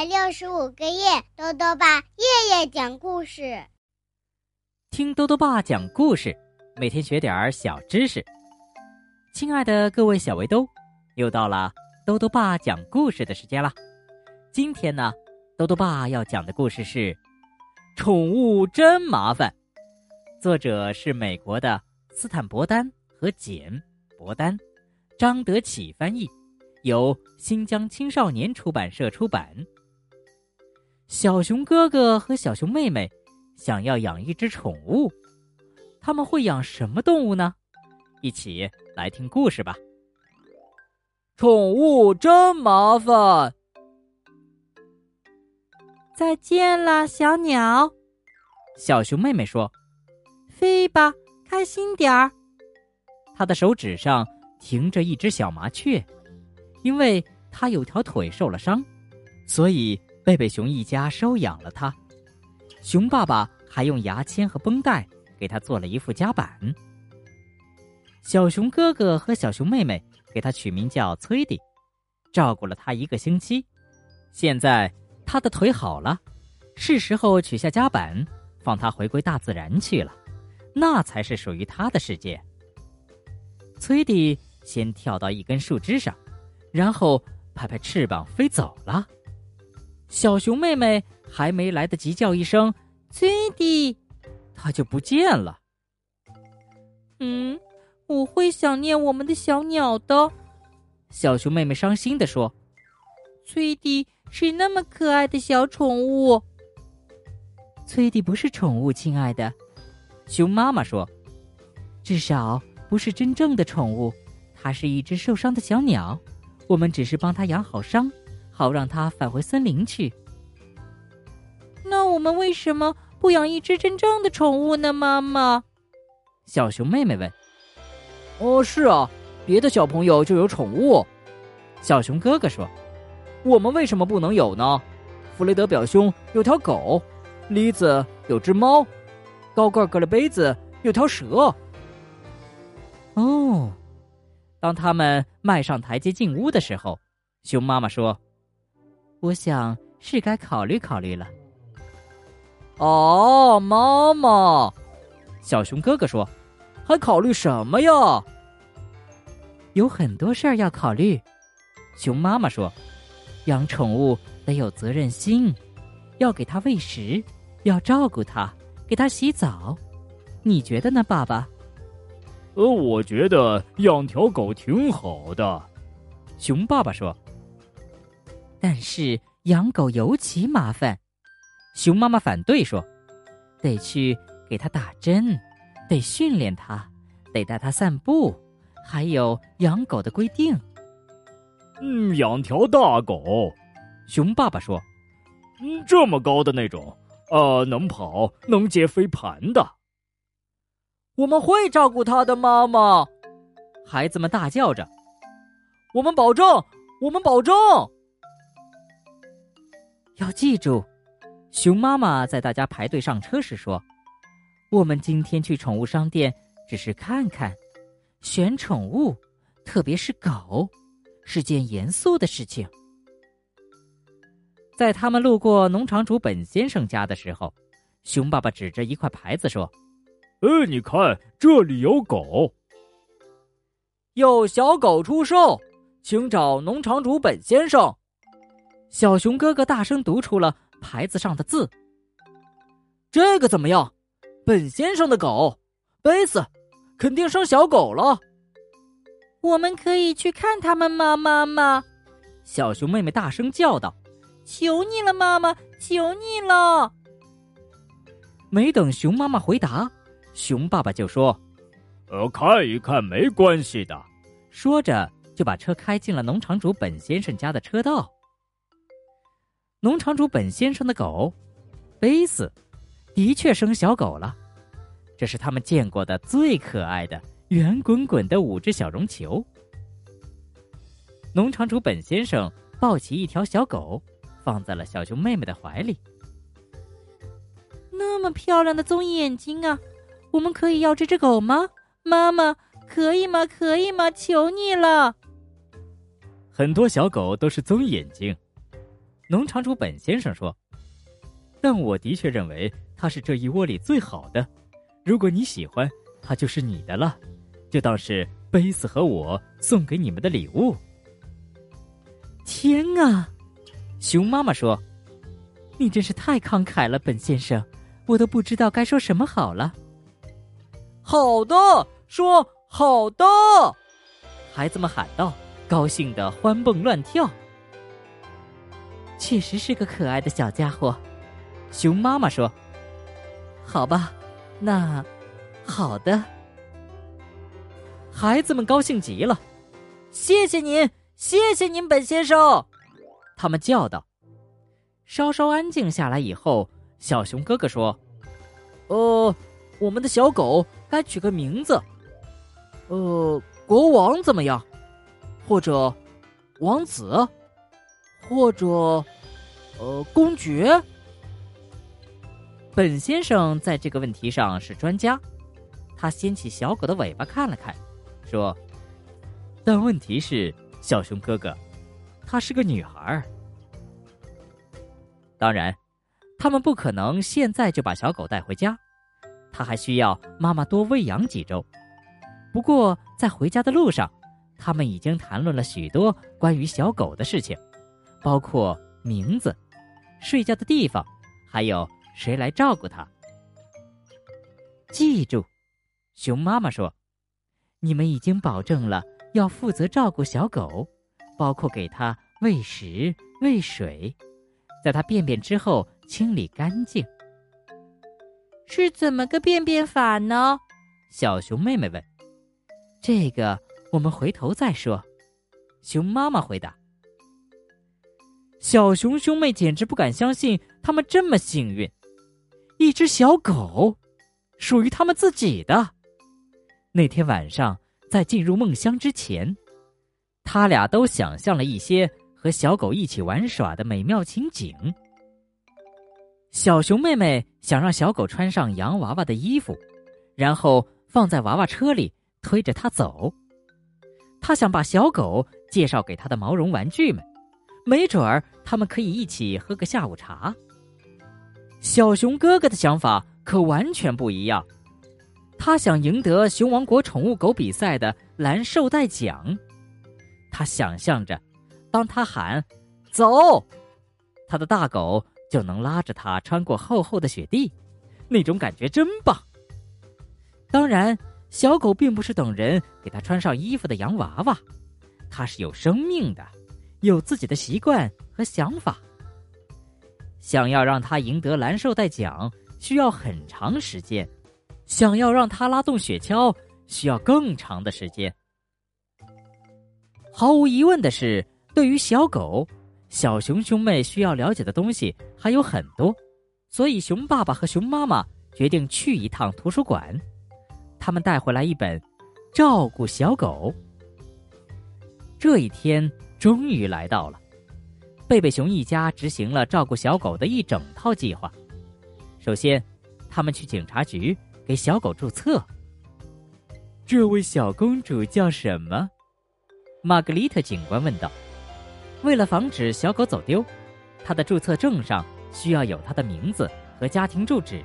百六十五个夜，豆豆爸夜夜讲故事。听豆豆爸讲故事，每天学点小知识。亲爱的各位小围兜，又到了豆豆爸讲故事的时间了。今天呢，豆豆爸要讲的故事是《宠物真麻烦》，作者是美国的斯坦伯丹和简伯丹，张德启翻译。由新疆青少年出版社出版。小熊哥哥和小熊妹妹想要养一只宠物，他们会养什么动物呢？一起来听故事吧。宠物真麻烦。再见了，小鸟。小熊妹妹说：“飞吧，开心点儿。”她的手指上停着一只小麻雀。因为它有条腿受了伤，所以贝贝熊一家收养了它。熊爸爸还用牙签和绷带给它做了一副夹板。小熊哥哥和小熊妹妹给它取名叫崔迪，照顾了它一个星期。现在它的腿好了，是时候取下夹板，放它回归大自然去了。那才是属于它的世界。崔迪先跳到一根树枝上。然后拍拍翅膀飞走了。小熊妹妹还没来得及叫一声“崔迪”，它就不见了。嗯，我会想念我们的小鸟的。小熊妹妹伤心的说：“崔迪是那么可爱的小宠物。”崔迪不是宠物，亲爱的。熊妈妈说：“至少不是真正的宠物，它是一只受伤的小鸟。”我们只是帮它养好伤，好让他返回森林去。那我们为什么不养一只真正的宠物呢？妈妈，小熊妹妹问。哦，是啊，别的小朋友就有宠物。小熊哥哥说：“我们为什么不能有呢？”弗雷德表兄有条狗，栗子有只猫，高个格的杯子有条蛇。哦。当他们迈上台阶进屋的时候，熊妈妈说：“我想是该考虑考虑了。”哦，妈妈，小熊哥哥说：“还考虑什么呀？”有很多事儿要考虑，熊妈妈说：“养宠物得有责任心，要给它喂食，要照顾它，给它洗澡。你觉得呢，爸爸？”呃，我觉得养条狗挺好的，熊爸爸说。但是养狗尤其麻烦，熊妈妈反对说，得去给它打针，得训练它，得带它散步，还有养狗的规定。嗯，养条大狗，熊爸爸说，嗯，这么高的那种，呃，能跑，能接飞盘的。我们会照顾他的，妈妈。孩子们大叫着：“我们保证，我们保证。”要记住，熊妈妈在大家排队上车时说：“我们今天去宠物商店只是看看，选宠物，特别是狗，是件严肃的事情。”在他们路过农场主本先生家的时候，熊爸爸指着一块牌子说。呃，你看，这里有狗，有小狗出售，请找农场主本先生。小熊哥哥大声读出了牌子上的字。这个怎么样？本先生的狗，贝斯，肯定生小狗了。我们可以去看他们吗，妈妈？小熊妹妹大声叫道：“求你了，妈妈，求你了！”没等熊妈妈回答。熊爸爸就说：“呃，看一看没关系的。”说着就把车开进了农场主本先生家的车道。农场主本先生的狗贝斯的确生小狗了，这是他们见过的最可爱的圆滚滚的五只小绒球。农场主本先生抱起一条小狗，放在了小熊妹妹的怀里。那么漂亮的棕眼睛啊！我们可以要这只狗吗，妈妈？可以吗？可以吗？求你了！很多小狗都是棕眼睛，农场主本先生说：“但我的确认为它是这一窝里最好的。如果你喜欢，它就是你的了，就当是贝斯和我送给你们的礼物。”天啊！熊妈妈说：“你真是太慷慨了，本先生，我都不知道该说什么好了。”好的，说好的，孩子们喊道，高兴的欢蹦乱跳。确实是个可爱的小家伙，熊妈妈说：“好吧，那好的。”孩子们高兴极了，谢谢您，谢谢您，本先生，他们叫道。稍稍安静下来以后，小熊哥哥说：“呃，我们的小狗该取个名字，呃，国王怎么样？或者王子？”或者，呃，公爵。本先生在这个问题上是专家，他掀起小狗的尾巴看了看，说：“但问题是，小熊哥哥，她是个女孩。当然，他们不可能现在就把小狗带回家，他还需要妈妈多喂养几周。不过，在回家的路上，他们已经谈论了许多关于小狗的事情。”包括名字、睡觉的地方，还有谁来照顾它。记住，熊妈妈说：“你们已经保证了要负责照顾小狗，包括给它喂食、喂水，在它便便之后清理干净。”是怎么个便便法呢？小熊妹妹问。“这个我们回头再说。”熊妈妈回答。小熊兄妹简直不敢相信，他们这么幸运，一只小狗，属于他们自己的。那天晚上，在进入梦乡之前，他俩都想象了一些和小狗一起玩耍的美妙情景。小熊妹妹想让小狗穿上洋娃娃的衣服，然后放在娃娃车里推着它走。她想把小狗介绍给她的毛绒玩具们。没准儿他们可以一起喝个下午茶。小熊哥哥的想法可完全不一样，他想赢得熊王国宠物狗比赛的蓝绶带奖。他想象着，当他喊“走”，他的大狗就能拉着他穿过厚厚的雪地，那种感觉真棒。当然，小狗并不是等人给他穿上衣服的洋娃娃，它是有生命的。有自己的习惯和想法。想要让他赢得蓝绶带奖，需要很长时间；想要让他拉动雪橇，需要更长的时间。毫无疑问的是，对于小狗，小熊兄妹需要了解的东西还有很多，所以熊爸爸和熊妈妈决定去一趟图书馆。他们带回来一本《照顾小狗》。这一天。终于来到了，贝贝熊一家执行了照顾小狗的一整套计划。首先，他们去警察局给小狗注册。这位小公主叫什么？玛格丽特警官问道。为了防止小狗走丢，她的注册证上需要有她的名字和家庭住址。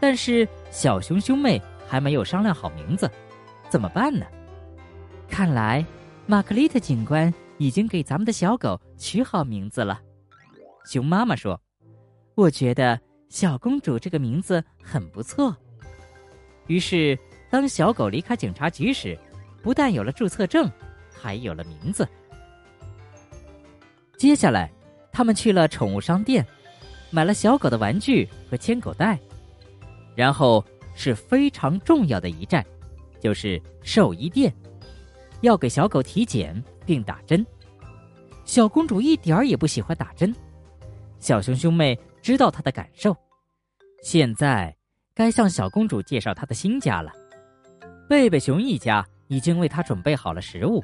但是小熊兄妹还没有商量好名字，怎么办呢？看来，玛格丽特警官。已经给咱们的小狗取好名字了，熊妈妈说：“我觉得小公主这个名字很不错。”于是，当小狗离开警察局时，不但有了注册证，还有了名字。接下来，他们去了宠物商店，买了小狗的玩具和牵狗带，然后是非常重要的一站，就是兽医店，要给小狗体检。并打针，小公主一点儿也不喜欢打针。小熊兄妹知道她的感受，现在该向小公主介绍她的新家了。贝贝熊一家已经为她准备好了食物，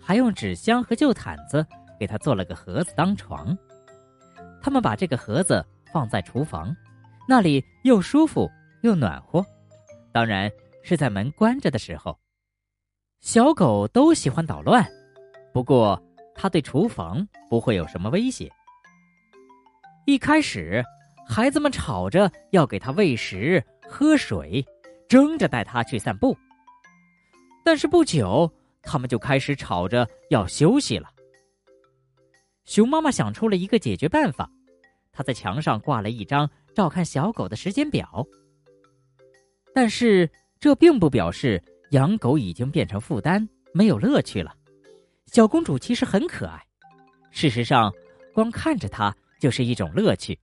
还用纸箱和旧毯子给她做了个盒子当床。他们把这个盒子放在厨房，那里又舒服又暖和，当然是在门关着的时候。小狗都喜欢捣乱。不过，他对厨房不会有什么威胁，一开始，孩子们吵着要给他喂食、喝水，争着带他去散步。但是不久，他们就开始吵着要休息了。熊妈妈想出了一个解决办法，她在墙上挂了一张照看小狗的时间表。但是这并不表示养狗已经变成负担，没有乐趣了。小公主其实很可爱，事实上，光看着她。就是一种乐趣。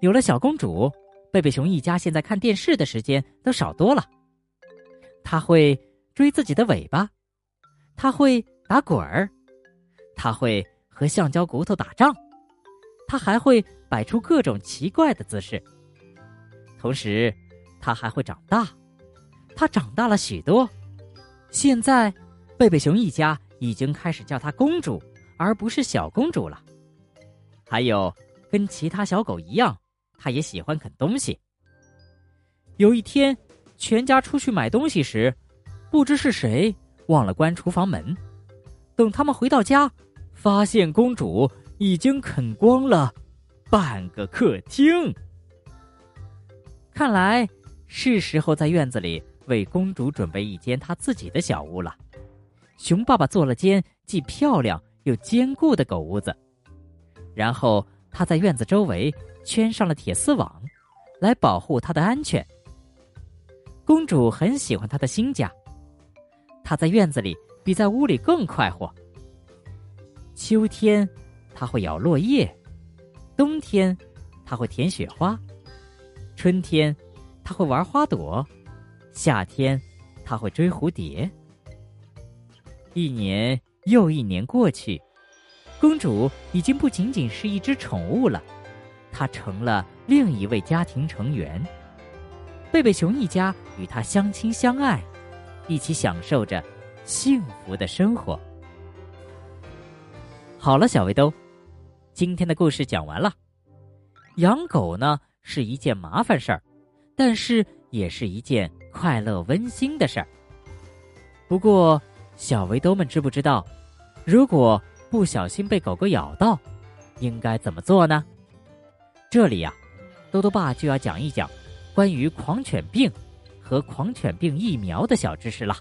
有了小公主，贝贝熊一家现在看电视的时间都少多了。他会追自己的尾巴，他会打滚儿，他会和橡胶骨头打仗，他还会摆出各种奇怪的姿势。同时，他还会长大，他长大了许多。现在，贝贝熊一家已经开始叫她公主，而不是小公主了。还有，跟其他小狗一样，它也喜欢啃东西。有一天，全家出去买东西时，不知是谁忘了关厨房门。等他们回到家，发现公主已经啃光了半个客厅。看来是时候在院子里为公主准备一间她自己的小屋了。熊爸爸做了间既漂亮又坚固的狗屋子。然后他在院子周围圈上了铁丝网，来保护他的安全。公主很喜欢她的新家，她在院子里比在屋里更快活。秋天，它会咬落叶；冬天，它会舔雪花；春天，它会玩花朵；夏天，它会追蝴蝶。一年又一年过去。公主已经不仅仅是一只宠物了，她成了另一位家庭成员。贝贝熊一家与她相亲相爱，一起享受着幸福的生活。好了，小围兜，今天的故事讲完了。养狗呢是一件麻烦事儿，但是也是一件快乐温馨的事儿。不过，小围兜们知不知道，如果不小心被狗狗咬到，应该怎么做呢？这里呀，兜兜爸就要讲一讲关于狂犬病和狂犬病疫苗的小知识了。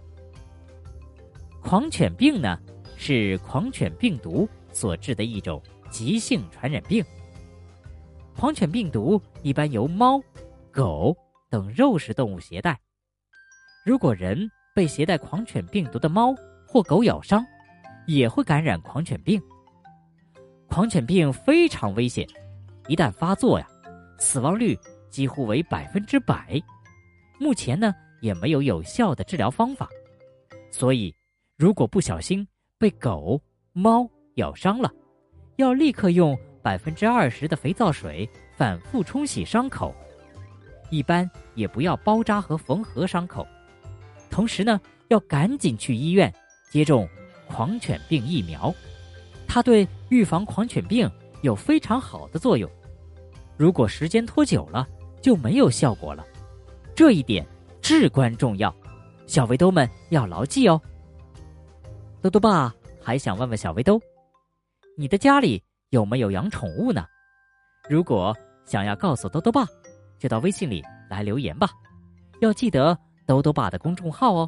狂犬病呢，是狂犬病毒所致的一种急性传染病。狂犬病毒一般由猫、狗等肉食动物携带。如果人被携带狂犬病毒的猫或狗咬伤，也会感染狂犬病。狂犬病非常危险，一旦发作呀，死亡率几乎为百分之百。目前呢，也没有有效的治疗方法。所以，如果不小心被狗、猫咬伤了，要立刻用百分之二十的肥皂水反复冲洗伤口，一般也不要包扎和缝合伤口。同时呢，要赶紧去医院接种。狂犬病疫苗，它对预防狂犬病有非常好的作用。如果时间拖久了，就没有效果了。这一点至关重要，小围兜们要牢记哦。兜兜爸还想问问小围兜，你的家里有没有养宠物呢？如果想要告诉兜兜爸，就到微信里来留言吧。要记得兜兜爸的公众号哦。